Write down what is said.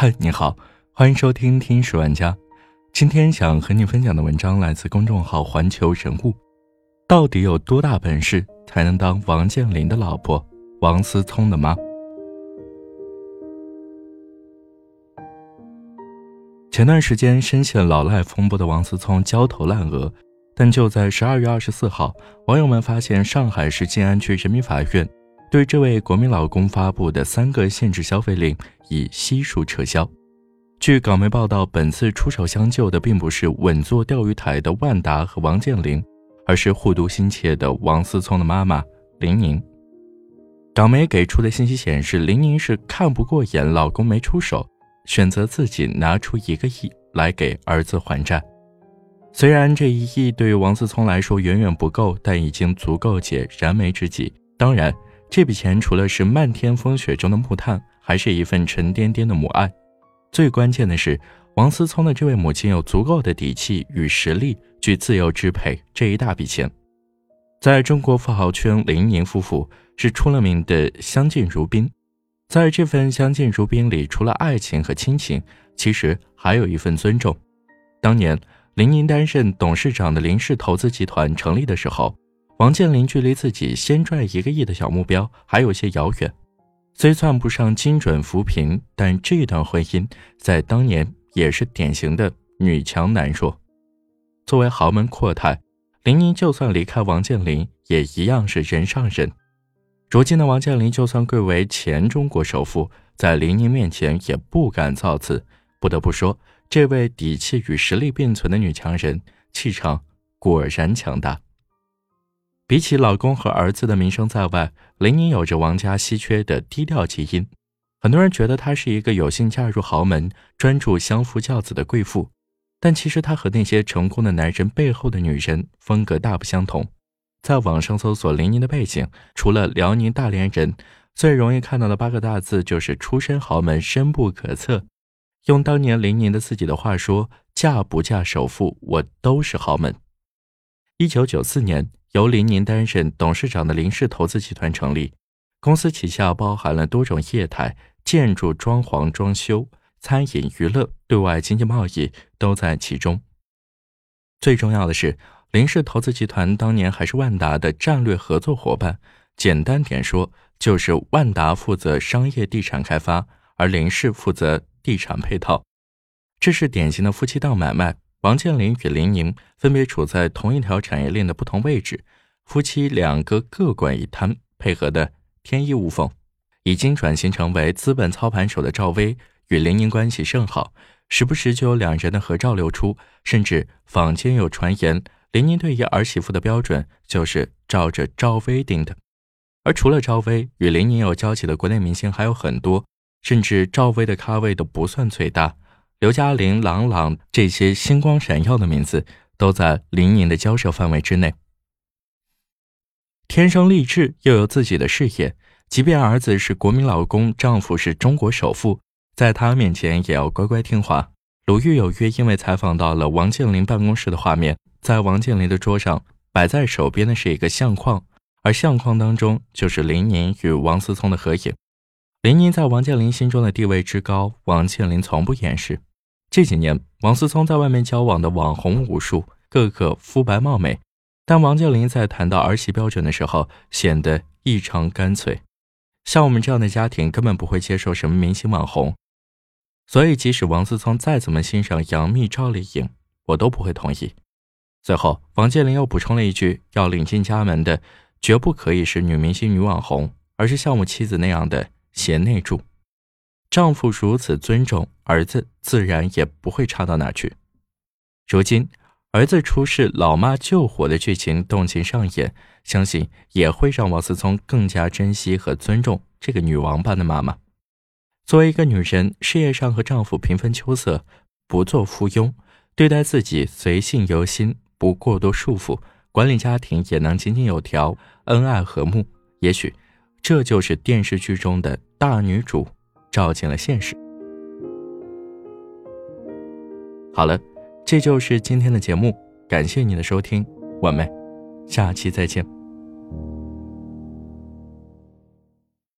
嗨，你好，欢迎收听《听史玩家》。今天想和你分享的文章来自公众号“环球人物”。到底有多大本事才能当王健林的老婆王思聪的妈？前段时间深陷老赖风波的王思聪焦头烂额，但就在十二月二十四号，网友们发现上海市静安区人民法院。对这位国民老公发布的三个限制消费令已悉数撤销。据港媒报道，本次出手相救的并不是稳坐钓鱼台的万达和王健林，而是护犊心切的王思聪的妈妈林宁。港媒给出的信息显示，林宁是看不过眼老公没出手，选择自己拿出一个亿来给儿子还债。虽然这一亿对于王思聪来说远远不够，但已经足够解燃眉之急。当然。这笔钱除了是漫天风雪中的木炭，还是一份沉甸甸的母爱。最关键的是，王思聪的这位母亲有足够的底气与实力去自由支配这一大笔钱。在中国富豪圈，林宁夫妇是出了名的相敬如宾。在这份相敬如宾里，除了爱情和亲情，其实还有一份尊重。当年林宁担任董事长的林氏投资集团成立的时候。王健林距离自己先赚一个亿的小目标还有些遥远，虽算不上精准扶贫，但这段婚姻在当年也是典型的女强男弱。作为豪门阔太，林宁就算离开王健林，也一样是人上人。如今的王健林就算贵为前中国首富，在林宁面前也不敢造次。不得不说，这位底气与实力并存的女强人，气场果然强大。比起老公和儿子的名声在外，林宁有着王家稀缺的低调基因。很多人觉得她是一个有幸嫁入豪门、专注相夫教子的贵妇，但其实她和那些成功的男人背后的女人风格大不相同。在网上搜索林宁的背景，除了辽宁大连人，最容易看到的八个大字就是出身豪门、深不可测。用当年林宁的自己的话说：“嫁不嫁首富，我都是豪门。”一九九四年。由林宁担任董事长的林氏投资集团成立，公司旗下包含了多种业态，建筑、装潢、装修、餐饮、娱乐、对外经济贸易都在其中。最重要的是，林氏投资集团当年还是万达的战略合作伙伴。简单点说，就是万达负责商业地产开发，而林氏负责地产配套。这是典型的夫妻档买卖。王健林与林宁分别处在同一条产业链的不同位置，夫妻两个各管一摊，配合的天衣无缝。已经转型成为资本操盘手的赵薇与林宁关系甚好，时不时就有两人的合照流出，甚至坊间有传言，林宁对于儿媳妇的标准就是照着赵薇定的。而除了赵薇，与林宁有交集的国内明星还有很多，甚至赵薇的咖位都不算最大。刘嘉玲、郎朗这些星光闪耀的名字都在林宁的交涉范围之内。天生丽质又有自己的事业，即便儿子是国民老公，丈夫是中国首富，在她面前也要乖乖听话。鲁豫有约因为采访到了王健林办公室的画面，在王健林的桌上摆在手边的是一个相框，而相框当中就是林宁与王思聪的合影。林宁在王健林心中的地位之高，王健林从不掩饰。这几年，王思聪在外面交往的网红无数，个个肤白貌美，但王健林在谈到儿媳标准的时候，显得异常干脆。像我们这样的家庭，根本不会接受什么明星网红，所以即使王思聪再怎么欣赏杨幂、赵丽颖，我都不会同意。最后，王健林又补充了一句：要领进家门的，绝不可以是女明星、女网红，而是像我妻子那样的贤内助。丈夫如此尊重儿子，自然也不会差到哪去。如今儿子出事，老妈救火的剧情动情上演，相信也会让王思聪更加珍惜和尊重这个女王般的妈妈。作为一个女人，事业上和丈夫平分秋色，不做附庸，对待自己随性由心，不过多束缚，管理家庭也能井井有条，恩爱和睦。也许这就是电视剧中的大女主。照进了现实。好了，这就是今天的节目，感谢你的收听，我们下期再见。